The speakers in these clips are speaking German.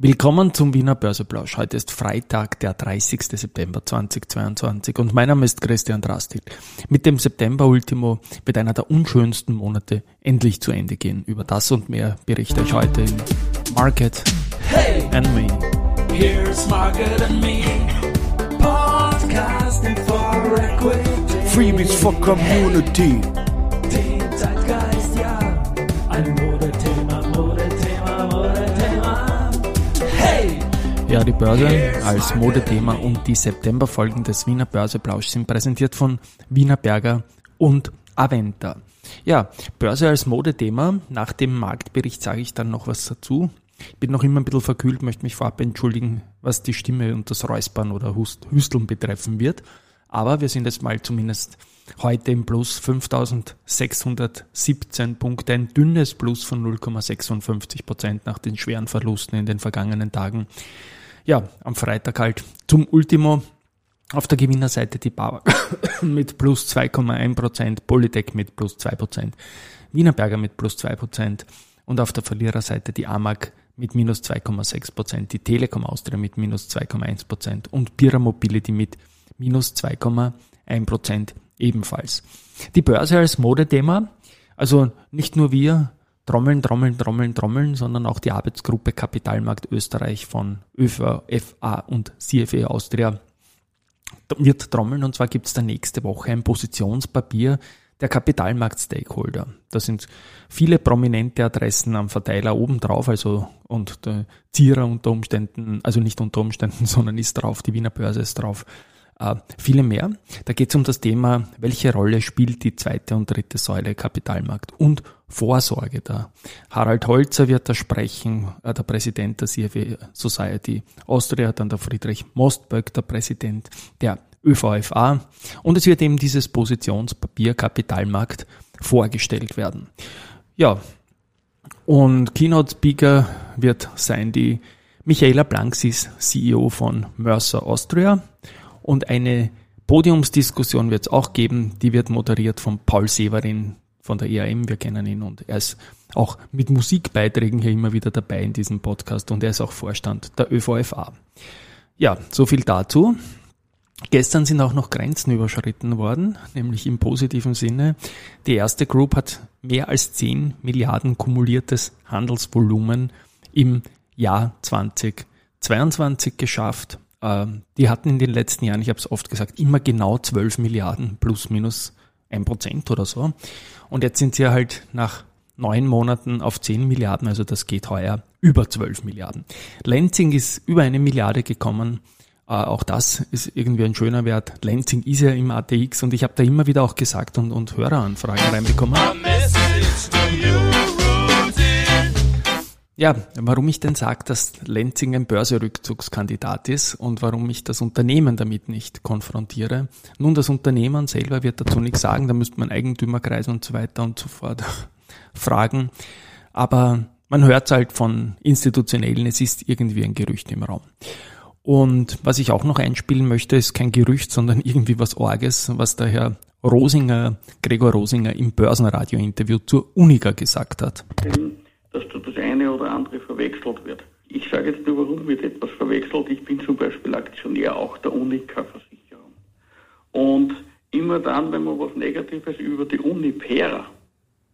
Willkommen zum Wiener Börseplausch. Heute ist Freitag, der 30. September 2022 und mein Name ist Christian Drastil. Mit dem September-Ultimo wird einer der unschönsten Monate endlich zu Ende gehen. Über das und mehr berichte ich heute in Market hey, and Me. Here's Market and Me. Podcasting for Equity. Freebies for Community. Ja, die Börse als Modethema und die Septemberfolgen des Wiener Börseplausch sind präsentiert von Wiener Berger und Aventa. Ja, Börse als Modethema. Nach dem Marktbericht sage ich dann noch was dazu. Ich bin noch immer ein bisschen verkühlt, möchte mich vorab entschuldigen, was die Stimme und das Räuspern oder Hüsteln betreffen wird. Aber wir sind jetzt mal zumindest heute im Plus 5617 Punkte, ein dünnes Plus von 0,56 Prozent nach den schweren Verlusten in den vergangenen Tagen ja, am Freitag halt zum Ultimo. Auf der Gewinnerseite die Bauer mit plus 2,1%, Polytech mit plus 2%, Wienerberger mit plus 2% und auf der Verliererseite die AMAG mit minus 2,6%, die Telekom Austria mit minus 2,1% und Bira Mobility mit minus 2,1% ebenfalls. Die Börse als Modethema, also nicht nur wir Trommeln, Trommeln, Trommeln, Trommeln, sondern auch die Arbeitsgruppe Kapitalmarkt Österreich von ÖFA, FA und CFE Austria wird trommeln und zwar gibt es da nächste Woche ein Positionspapier der Kapitalmarkt-Stakeholder. Da sind viele prominente Adressen am Verteiler oben drauf, also und der Zierer unter Umständen, also nicht unter Umständen, sondern ist drauf, die Wiener Börse ist drauf äh, viele mehr. Da geht es um das Thema, welche Rolle spielt die zweite und dritte Säule Kapitalmarkt und Vorsorge da. Harald Holzer wird da sprechen, äh, der Präsident der CFE Society. Austria, dann der Friedrich Mostböck, der Präsident der ÖVFA. Und es wird eben dieses Positionspapier Kapitalmarkt vorgestellt werden. Ja, und Keynote Speaker wird sein die Michaela Blanxis, CEO von Mercer Austria. Und eine Podiumsdiskussion wird es auch geben, die wird moderiert von Paul Severin von der EAM, wir kennen ihn und er ist auch mit Musikbeiträgen hier immer wieder dabei in diesem Podcast und er ist auch Vorstand der ÖVFA. Ja, so viel dazu. Gestern sind auch noch Grenzen überschritten worden, nämlich im positiven Sinne. Die erste Group hat mehr als 10 Milliarden kumuliertes Handelsvolumen im Jahr 2022 geschafft. Ähm, die hatten in den letzten Jahren, ich habe es oft gesagt, immer genau 12 Milliarden plus minus ein Prozent oder so. Und jetzt sind sie halt nach neun Monaten auf 10 Milliarden, also das geht heuer über 12 Milliarden. Lenzing ist über eine Milliarde gekommen. Äh, auch das ist irgendwie ein schöner Wert. Lenzing ist ja im ATX und ich habe da immer wieder auch gesagt und, und Höreranfragen reinbekommen. Ja, warum ich denn sage, dass Lenzing ein Börserückzugskandidat ist und warum ich das Unternehmen damit nicht konfrontiere. Nun, das Unternehmen selber wird dazu nichts sagen, da müsste man Eigentümerkreis und so weiter und so fort fragen. Aber man hört halt von Institutionellen, es ist irgendwie ein Gerücht im Raum. Und was ich auch noch einspielen möchte, ist kein Gerücht, sondern irgendwie was Orges, was der Herr Rosinger, Gregor Rosinger im Börsenradio-Interview zur Unica gesagt hat da das eine oder andere verwechselt wird. Ich sage jetzt nur, warum wird etwas verwechselt. Ich bin zum Beispiel Aktionär auch der Unica-Versicherung. Und immer dann, wenn man was Negatives über die Uniper,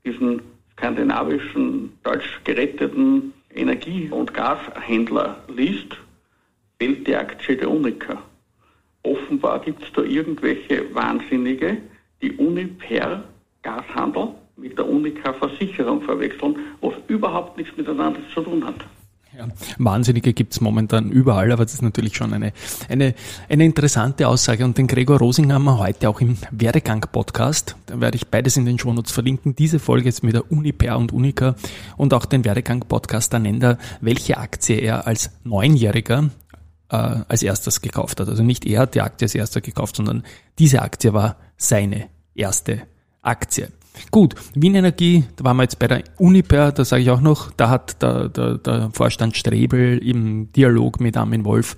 diesen skandinavischen, deutsch geretteten Energie- und Gashändler liest, fällt die Aktie der Unica. Offenbar gibt es da irgendwelche Wahnsinnige, die Uniper Gashandel mit der Unica Versicherung verwechseln, was überhaupt nichts miteinander zu tun hat. Ja, Wahnsinnige gibt's momentan überall, aber das ist natürlich schon eine, eine, eine interessante Aussage. Und den Gregor Rosinger haben wir heute auch im Werdegang-Podcast. Da werde ich beides in den Shownotes verlinken. Diese Folge jetzt mit der Uniper und Unica und auch den Werdegang-Podcast. Da nennt er, welche Aktie er als Neunjähriger äh, als erstes gekauft hat. Also nicht er hat die Aktie als erster gekauft, sondern diese Aktie war seine erste Aktie. Gut, Wien Energie, da waren wir jetzt bei der Uniper, da sage ich auch noch, da hat der, der, der Vorstand Strebel im Dialog mit Armin Wolf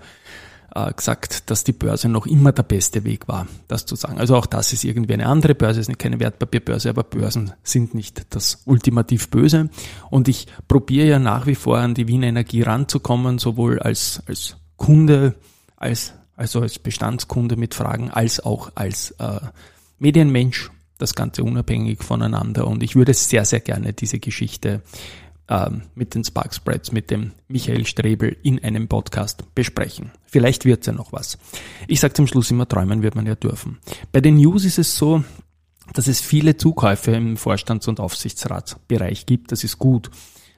äh, gesagt, dass die Börse noch immer der beste Weg war, das zu sagen. Also auch das ist irgendwie eine andere Börse, ist keine Wertpapierbörse, aber Börsen sind nicht das ultimativ Böse. Und ich probiere ja nach wie vor an die Wiener Energie ranzukommen, sowohl als, als Kunde, als, also als Bestandskunde mit Fragen, als auch als äh, Medienmensch das Ganze unabhängig voneinander. Und ich würde sehr, sehr gerne diese Geschichte ähm, mit den Spark Spreads, mit dem Michael Strebel in einem Podcast besprechen. Vielleicht wird's ja noch was. Ich sage zum Schluss immer, träumen wird man ja dürfen. Bei den News ist es so, dass es viele Zukäufe im Vorstands- und Aufsichtsratsbereich gibt. Das ist gut.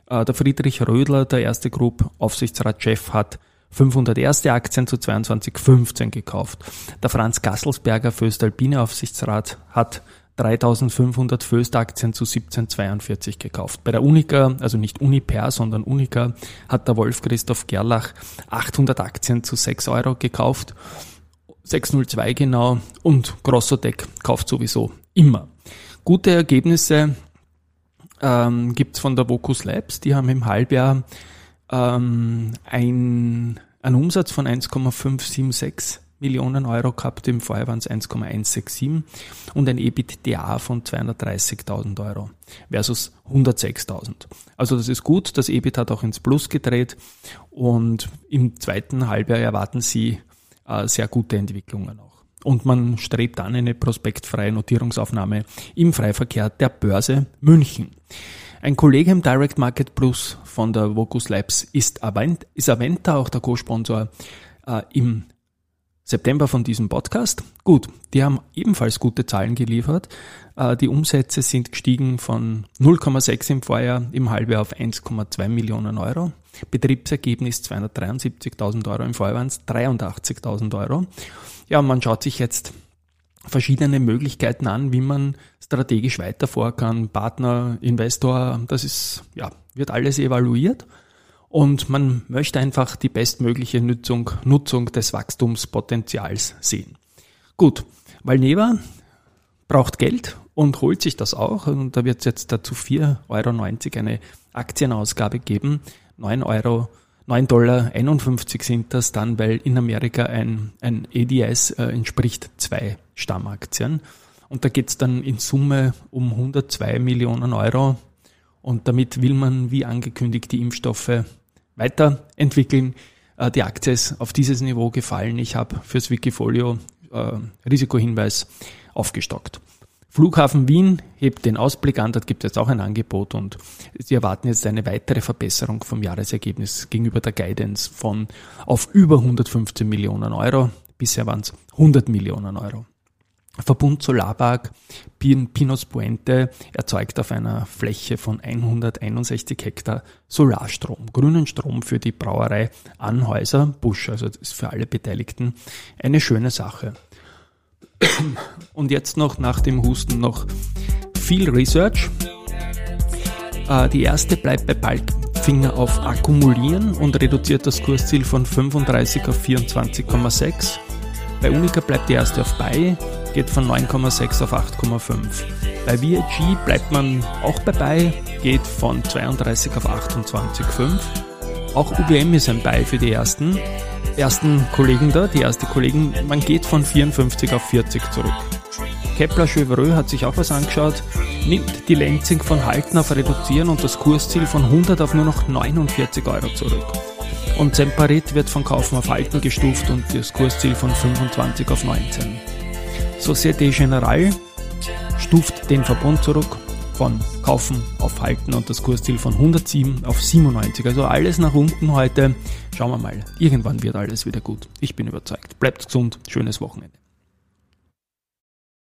Äh, der Friedrich Rödler, der erste Group Aufsichtsratschef, hat 500 erste Aktien zu 22,15 gekauft. Der Franz Gasselsberger, Föstalpine Aufsichtsrat, hat 3500 Föst-Aktien zu 1742 gekauft. Bei der Unica, also nicht Uniper, sondern Unica, hat der Wolf Christoph Gerlach 800 Aktien zu 6 Euro gekauft. 602 genau und Grossotec kauft sowieso immer. Gute Ergebnisse ähm, gibt von der Vocus Labs. Die haben im Halbjahr ähm, ein, einen Umsatz von 1,576 Millionen Euro gehabt, im Vorjahr waren es 1,167 und ein EBITDA von 230.000 Euro versus 106.000. Also das ist gut, das EBIT hat auch ins Plus gedreht und im zweiten Halbjahr erwarten sie äh, sehr gute Entwicklungen auch. Und man strebt an eine prospektfreie Notierungsaufnahme im Freiverkehr der Börse München. Ein Kollege im Direct Market Plus von der Vocus Labs ist, Avent, ist Aventa, auch der Co-Sponsor äh, im September von diesem Podcast. Gut, die haben ebenfalls gute Zahlen geliefert. Äh, die Umsätze sind gestiegen von 0,6 im Vorjahr im Halbjahr auf 1,2 Millionen Euro. Betriebsergebnis 273.000 Euro, im Vorjahr waren es 83.000 Euro. Ja, man schaut sich jetzt verschiedene Möglichkeiten an, wie man strategisch weiter vor kann. Partner, Investor, das ist, ja, wird alles evaluiert und man möchte einfach die bestmögliche Nutzung, Nutzung des Wachstumspotenzials sehen. Gut, Valneva braucht Geld und holt sich das auch und da wird es jetzt dazu 4,90 Euro eine Aktienausgabe geben. 9 Euro 9 Dollar 51 sind das dann, weil in Amerika ein, ein ADS äh, entspricht zwei Stammaktien. Und da geht es dann in Summe um 102 Millionen Euro. Und damit will man, wie angekündigt, die Impfstoffe weiterentwickeln. Äh, die Aktie ist auf dieses Niveau gefallen. Ich habe fürs Wikifolio äh, Risikohinweis aufgestockt. Flughafen Wien hebt den Ausblick an, dort gibt es jetzt auch ein Angebot und sie erwarten jetzt eine weitere Verbesserung vom Jahresergebnis gegenüber der Guidance von auf über 115 Millionen Euro. Bisher waren es 100 Millionen Euro. Verbund Solarpark Pinos Puente erzeugt auf einer Fläche von 161 Hektar Solarstrom, grünen Strom für die Brauerei Anhäuser Busch, also das ist für alle Beteiligten eine schöne Sache. Und jetzt noch nach dem Husten noch viel Research. Äh, die erste bleibt bei Balkfinger auf Akkumulieren und reduziert das Kursziel von 35 auf 24,6. Bei Unica bleibt die erste auf Buy geht von 9,6 auf 8,5. Bei VIG bleibt man auch dabei, geht von 32 auf 28,5. Auch UBM ist ein Buy für die ersten, ersten Kollegen da, die erste Kollegen, man geht von 54 auf 40 zurück. Kepler Chevreux hat sich auch was angeschaut, nimmt die Lenzing von Halten auf Reduzieren und das Kursziel von 100 auf nur noch 49 Euro zurück. Und Semperit wird von Kaufen auf Halten gestuft und das Kursziel von 25 auf 19. Societe Generale stuft den Verbund zurück von Kaufen auf Halten und das Kursziel von 107 auf 97. Also alles nach unten heute. Schauen wir mal. Irgendwann wird alles wieder gut. Ich bin überzeugt. Bleibt gesund. Schönes Wochenende.